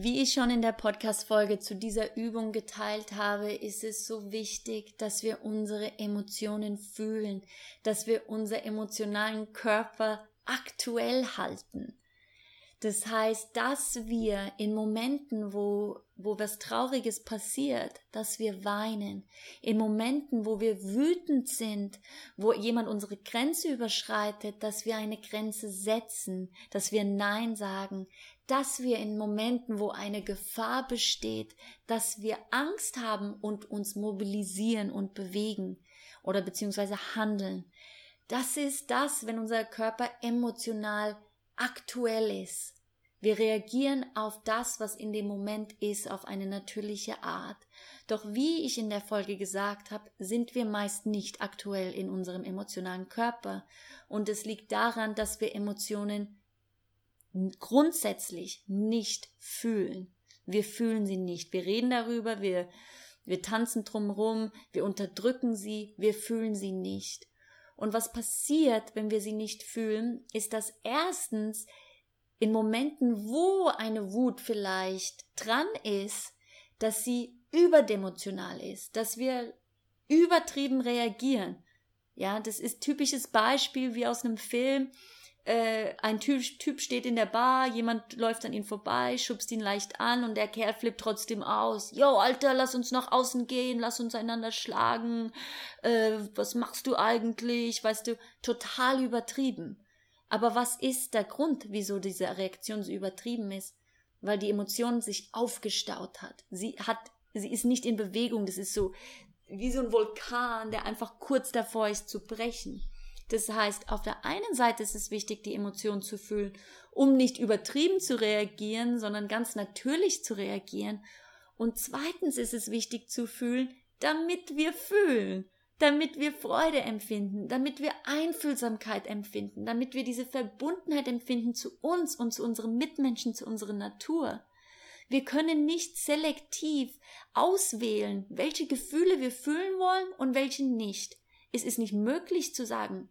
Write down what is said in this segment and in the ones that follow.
Wie ich schon in der Podcast-Folge zu dieser Übung geteilt habe, ist es so wichtig, dass wir unsere Emotionen fühlen, dass wir unseren emotionalen Körper aktuell halten. Das heißt, dass wir in Momenten, wo, wo was Trauriges passiert, dass wir weinen. In Momenten, wo wir wütend sind, wo jemand unsere Grenze überschreitet, dass wir eine Grenze setzen, dass wir Nein sagen, dass wir in Momenten, wo eine Gefahr besteht, dass wir Angst haben und uns mobilisieren und bewegen oder beziehungsweise handeln. Das ist das, wenn unser Körper emotional aktuell ist. Wir reagieren auf das, was in dem Moment ist, auf eine natürliche Art. Doch wie ich in der Folge gesagt habe, sind wir meist nicht aktuell in unserem emotionalen Körper. Und es liegt daran, dass wir Emotionen grundsätzlich nicht fühlen. Wir fühlen sie nicht. Wir reden darüber, wir, wir tanzen drumherum, wir unterdrücken sie, wir fühlen sie nicht. Und was passiert, wenn wir sie nicht fühlen, ist, dass erstens in Momenten, wo eine Wut vielleicht dran ist, dass sie überdemotional ist, dass wir übertrieben reagieren. Ja, das ist typisches Beispiel wie aus einem Film. Äh, ein typ, typ steht in der Bar, jemand läuft an ihn vorbei, schubst ihn leicht an und der Kerl flippt trotzdem aus. Yo, Alter, lass uns nach außen gehen, lass uns einander schlagen. Äh, was machst du eigentlich? Weißt du, total übertrieben. Aber was ist der Grund, wieso diese Reaktion so übertrieben ist? Weil die Emotion sich aufgestaut hat. Sie hat, sie ist nicht in Bewegung. Das ist so wie so ein Vulkan, der einfach kurz davor ist zu brechen. Das heißt, auf der einen Seite ist es wichtig, die Emotion zu fühlen, um nicht übertrieben zu reagieren, sondern ganz natürlich zu reagieren. Und zweitens ist es wichtig zu fühlen, damit wir fühlen damit wir Freude empfinden, damit wir Einfühlsamkeit empfinden, damit wir diese Verbundenheit empfinden zu uns und zu unseren Mitmenschen, zu unserer Natur. Wir können nicht selektiv auswählen, welche Gefühle wir fühlen wollen und welche nicht. Es ist nicht möglich zu sagen,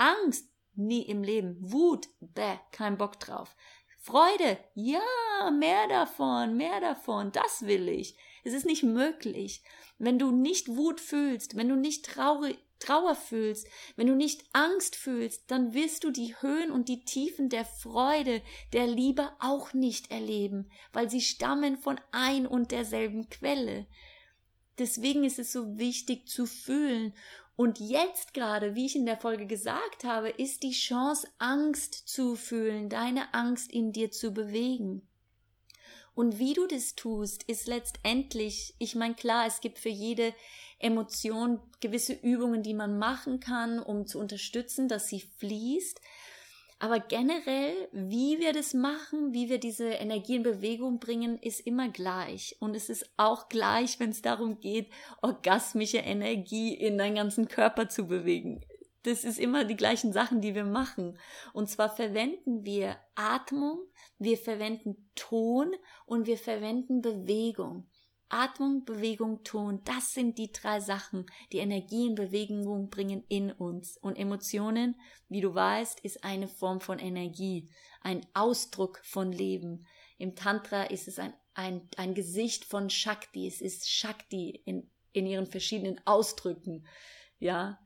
Angst, nie im Leben, Wut, bäh, kein Bock drauf. Freude, ja, mehr davon, mehr davon, das will ich. Es ist nicht möglich. Wenn du nicht Wut fühlst, wenn du nicht Trauer, Trauer fühlst, wenn du nicht Angst fühlst, dann wirst du die Höhen und die Tiefen der Freude, der Liebe auch nicht erleben, weil sie stammen von ein und derselben Quelle. Deswegen ist es so wichtig zu fühlen. Und jetzt gerade, wie ich in der Folge gesagt habe, ist die Chance, Angst zu fühlen, deine Angst in dir zu bewegen. Und wie du das tust, ist letztendlich, ich meine, klar, es gibt für jede Emotion gewisse Übungen, die man machen kann, um zu unterstützen, dass sie fließt. Aber generell, wie wir das machen, wie wir diese Energie in Bewegung bringen, ist immer gleich. Und es ist auch gleich, wenn es darum geht, orgasmische Energie in deinen ganzen Körper zu bewegen das ist immer die gleichen Sachen, die wir machen. Und zwar verwenden wir Atmung, wir verwenden Ton und wir verwenden Bewegung. Atmung, Bewegung, Ton, das sind die drei Sachen, die Energie in Bewegung bringen in uns. Und Emotionen, wie du weißt, ist eine Form von Energie, ein Ausdruck von Leben. Im Tantra ist es ein, ein, ein Gesicht von Shakti, es ist Shakti in, in ihren verschiedenen Ausdrücken. Ja,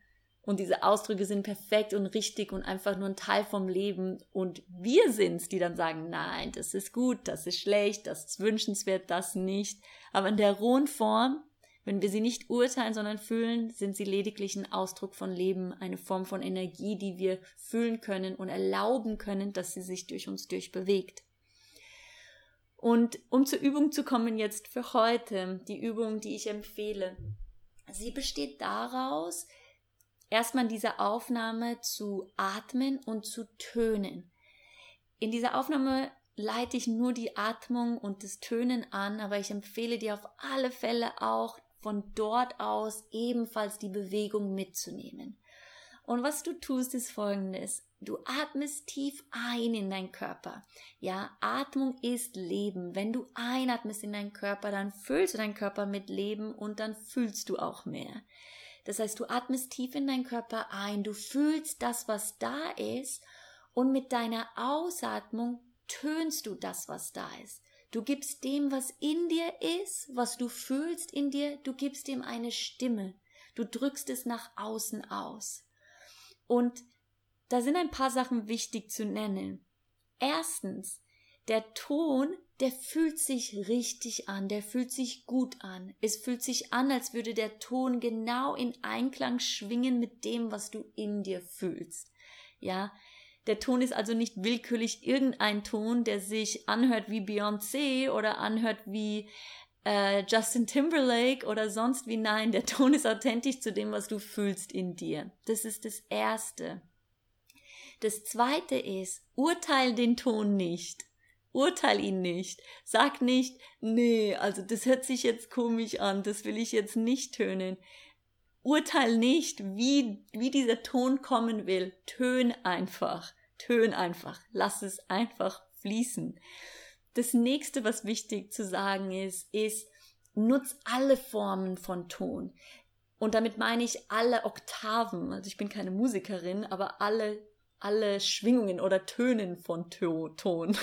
und diese Ausdrücke sind perfekt und richtig und einfach nur ein Teil vom Leben. Und wir sind's, die dann sagen, nein, das ist gut, das ist schlecht, das ist wünschenswert, das nicht. Aber in der rohen Form, wenn wir sie nicht urteilen, sondern fühlen, sind sie lediglich ein Ausdruck von Leben, eine Form von Energie, die wir fühlen können und erlauben können, dass sie sich durch uns durchbewegt. Und um zur Übung zu kommen jetzt für heute, die Übung, die ich empfehle, sie besteht daraus, erstmal in dieser Aufnahme zu atmen und zu tönen. In dieser Aufnahme leite ich nur die Atmung und das Tönen an, aber ich empfehle dir auf alle Fälle auch von dort aus ebenfalls die Bewegung mitzunehmen. Und was du tust, ist folgendes. Du atmest tief ein in deinen Körper. Ja, Atmung ist Leben. Wenn du einatmest in deinen Körper, dann füllst du deinen Körper mit Leben und dann fühlst du auch mehr. Das heißt, du atmest tief in deinen Körper ein, du fühlst das, was da ist, und mit deiner Ausatmung tönst du das, was da ist. Du gibst dem, was in dir ist, was du fühlst in dir, du gibst dem eine Stimme. Du drückst es nach außen aus. Und da sind ein paar Sachen wichtig zu nennen. Erstens, der Ton, der fühlt sich richtig an, der fühlt sich gut an. Es fühlt sich an, als würde der Ton genau in Einklang schwingen mit dem, was du in dir fühlst. Ja, der Ton ist also nicht willkürlich irgendein Ton, der sich anhört wie Beyoncé oder anhört wie äh, Justin Timberlake oder sonst wie. Nein, der Ton ist authentisch zu dem, was du fühlst in dir. Das ist das Erste. Das Zweite ist, urteil den Ton nicht. Urteil ihn nicht. Sag nicht, nee, also das hört sich jetzt komisch an, das will ich jetzt nicht tönen. Urteil nicht, wie, wie dieser Ton kommen will. Tön einfach. Tön einfach. Lass es einfach fließen. Das nächste, was wichtig zu sagen ist, ist, nutz alle Formen von Ton. Und damit meine ich alle Oktaven. Also ich bin keine Musikerin, aber alle, alle Schwingungen oder Tönen von Ton.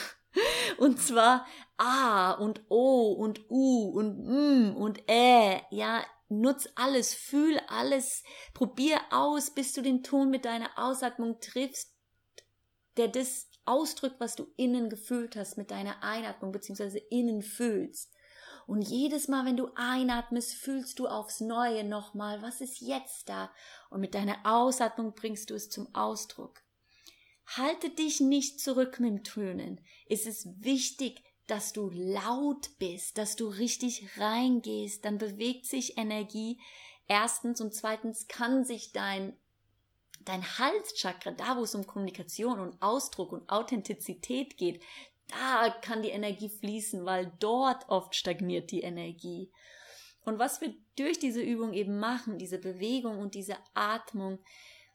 Und zwar A und O und U und M und Ä. Ja, nutz alles, fühl alles, probier aus, bis du den Ton mit deiner Ausatmung triffst, der das ausdrückt, was du innen gefühlt hast mit deiner Einatmung beziehungsweise innen fühlst. Und jedes Mal, wenn du einatmest, fühlst du aufs Neue nochmal, was ist jetzt da? Und mit deiner Ausatmung bringst du es zum Ausdruck. Halte dich nicht zurück mit dem Tönen. Es ist wichtig, dass du laut bist, dass du richtig reingehst, dann bewegt sich Energie. Erstens und zweitens kann sich dein dein Halschakra, da wo es um Kommunikation und Ausdruck und Authentizität geht, da kann die Energie fließen, weil dort oft stagniert die Energie. Und was wir durch diese Übung eben machen, diese Bewegung und diese Atmung,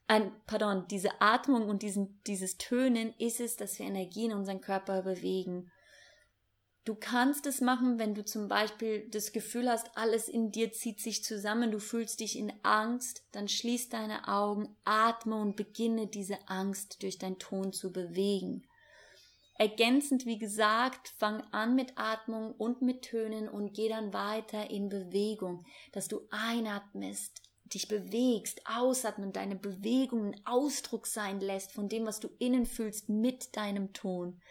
ein, pardon, diese Atmung und diesen, dieses Tönen ist es, dass wir Energie in unseren Körper bewegen. Du kannst es machen, wenn du zum Beispiel das Gefühl hast, alles in dir zieht sich zusammen, du fühlst dich in Angst, dann schließ deine Augen, atme und beginne diese Angst durch deinen Ton zu bewegen. Ergänzend, wie gesagt, fang an mit Atmung und mit Tönen und geh dann weiter in Bewegung, dass du einatmest, dich bewegst, ausatmen, deine Bewegungen Ausdruck sein lässt von dem, was du innen fühlst mit deinem Ton.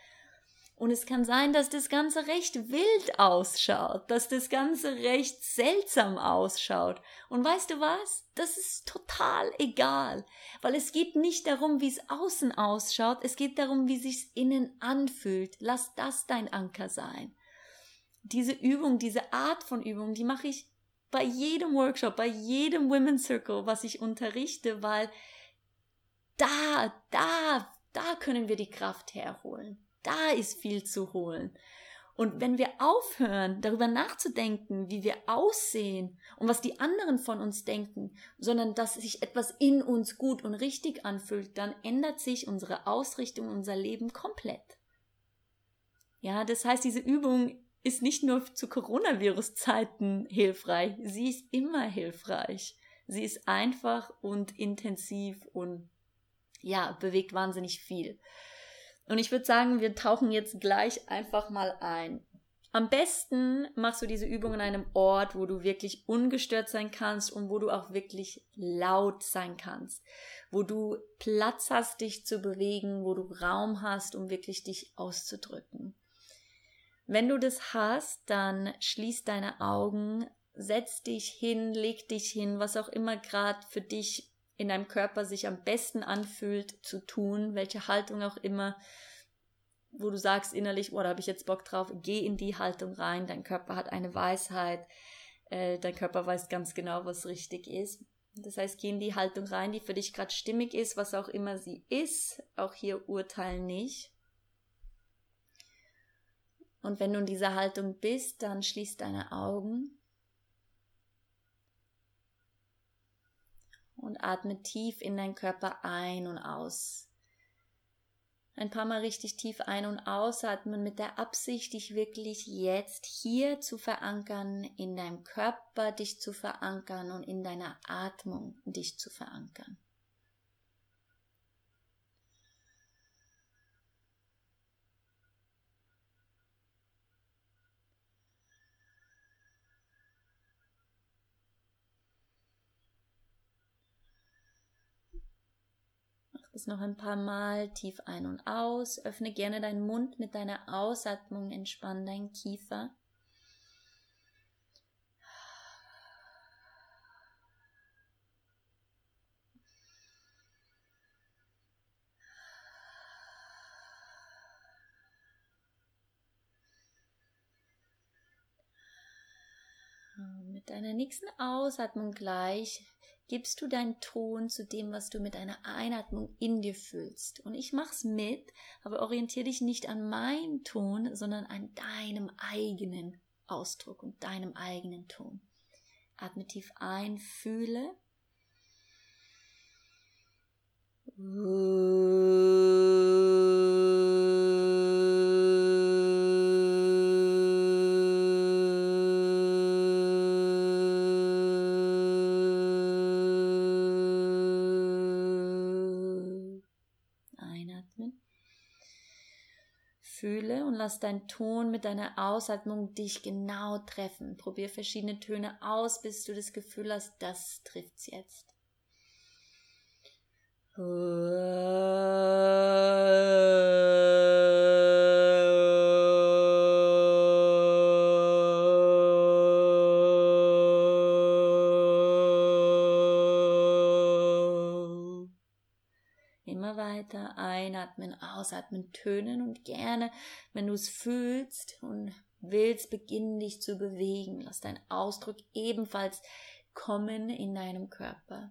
Und es kann sein, dass das Ganze recht wild ausschaut, dass das Ganze recht seltsam ausschaut. Und weißt du was? Das ist total egal, weil es geht nicht darum, wie es außen ausschaut, es geht darum, wie sich's innen anfühlt. Lass das dein Anker sein. Diese Übung, diese Art von Übung, die mache ich bei jedem Workshop, bei jedem Women's Circle, was ich unterrichte, weil da, da, da können wir die Kraft herholen. Da ist viel zu holen. Und wenn wir aufhören, darüber nachzudenken, wie wir aussehen und was die anderen von uns denken, sondern dass sich etwas in uns gut und richtig anfühlt, dann ändert sich unsere Ausrichtung, unser Leben komplett. Ja, das heißt, diese Übung ist nicht nur zu Coronavirus-Zeiten hilfreich, sie ist immer hilfreich. Sie ist einfach und intensiv und ja, bewegt wahnsinnig viel. Und ich würde sagen, wir tauchen jetzt gleich einfach mal ein. Am besten machst du diese Übung an einem Ort, wo du wirklich ungestört sein kannst und wo du auch wirklich laut sein kannst, wo du Platz hast, dich zu bewegen, wo du Raum hast, um wirklich dich auszudrücken. Wenn du das hast, dann schließ deine Augen, setz dich hin, leg dich hin, was auch immer gerade für dich in deinem Körper sich am besten anfühlt zu tun, welche Haltung auch immer, wo du sagst innerlich, oh, da habe ich jetzt Bock drauf, geh in die Haltung rein, dein Körper hat eine Weisheit, äh, dein Körper weiß ganz genau, was richtig ist. Das heißt, geh in die Haltung rein, die für dich gerade stimmig ist, was auch immer sie ist. Auch hier urteilen nicht. Und wenn du in dieser Haltung bist, dann schließ deine Augen und atme tief in deinen Körper ein und aus. Ein paar Mal richtig tief ein- und ausatmen mit der Absicht, dich wirklich jetzt hier zu verankern, in deinem Körper dich zu verankern und in deiner Atmung dich zu verankern. Das noch ein paar Mal tief ein und aus. Öffne gerne deinen Mund mit deiner Ausatmung. Entspann deinen Kiefer. Mit deiner nächsten Ausatmung gleich gibst du deinen Ton zu dem, was du mit einer Einatmung in dir fühlst. Und ich mach's mit, aber orientiere dich nicht an meinem Ton, sondern an deinem eigenen Ausdruck und deinem eigenen Ton. Atme tief ein, fühle. Fühle und lass deinen Ton mit deiner Ausatmung dich genau treffen. Probier verschiedene Töne aus, bis du das Gefühl hast, das trifft's jetzt. ausatmen, tönen und gerne, wenn du es fühlst und willst, beginn dich zu bewegen. Lass deinen Ausdruck ebenfalls kommen in deinem Körper.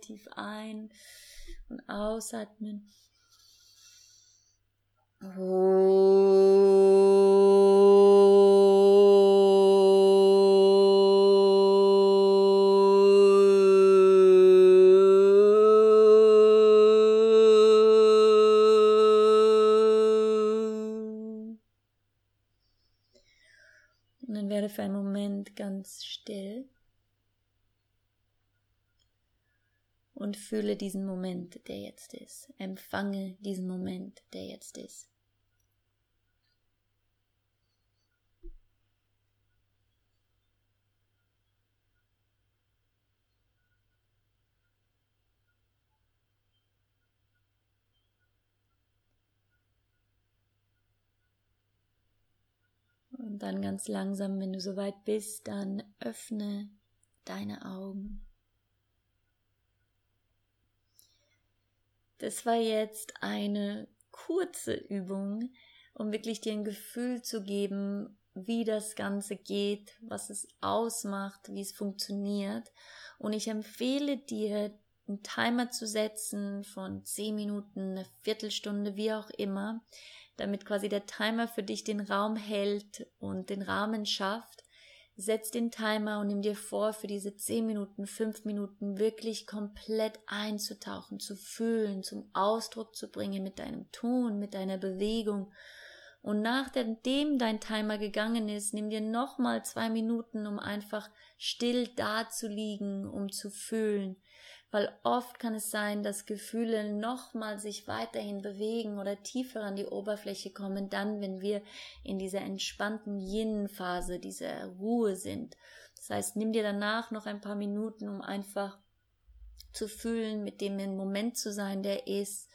tief ein und ausatmen. Und und fühle diesen Moment, der jetzt ist. Empfange diesen Moment, der jetzt ist. Und dann ganz langsam, wenn du soweit bist, dann öffne deine Augen. Das war jetzt eine kurze Übung, um wirklich dir ein Gefühl zu geben, wie das Ganze geht, was es ausmacht, wie es funktioniert. Und ich empfehle dir, einen Timer zu setzen von zehn Minuten, eine Viertelstunde, wie auch immer, damit quasi der Timer für dich den Raum hält und den Rahmen schafft, Setz den Timer und nimm dir vor, für diese 10 Minuten, 5 Minuten wirklich komplett einzutauchen, zu fühlen, zum Ausdruck zu bringen mit deinem Ton, mit deiner Bewegung Und nachdem dein Timer gegangen ist, nimm dir nochmal zwei Minuten, um einfach still da zu liegen, um zu fühlen. Weil oft kann es sein, dass Gefühle nochmal sich weiterhin bewegen oder tiefer an die Oberfläche kommen, dann, wenn wir in dieser entspannten Yin-Phase, dieser Ruhe sind. Das heißt, nimm dir danach noch ein paar Minuten, um einfach zu fühlen, mit dem Moment zu sein, der ist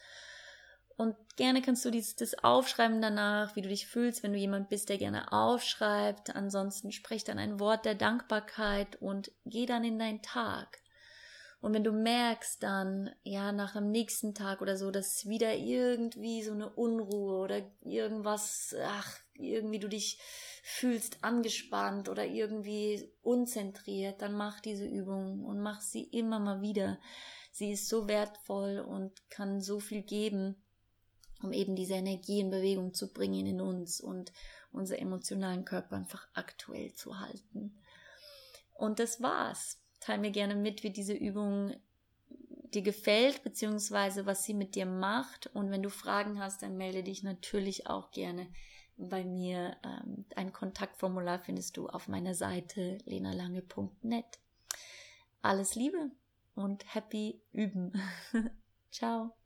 und gerne kannst du dies, das aufschreiben danach, wie du dich fühlst, wenn du jemand bist, der gerne aufschreibt. Ansonsten sprich dann ein Wort der Dankbarkeit und geh dann in deinen Tag. Und wenn du merkst dann, ja, nach dem nächsten Tag oder so, dass wieder irgendwie so eine Unruhe oder irgendwas, ach, irgendwie du dich fühlst angespannt oder irgendwie unzentriert, dann mach diese Übung und mach sie immer mal wieder. Sie ist so wertvoll und kann so viel geben um eben diese Energie in Bewegung zu bringen in uns und unser emotionalen Körper einfach aktuell zu halten. Und das war's. Teil mir gerne mit, wie diese Übung dir gefällt, beziehungsweise was sie mit dir macht. Und wenn du Fragen hast, dann melde dich natürlich auch gerne bei mir. Ähm, ein Kontaktformular findest du auf meiner Seite lenalange.net. Alles Liebe und happy Üben. Ciao.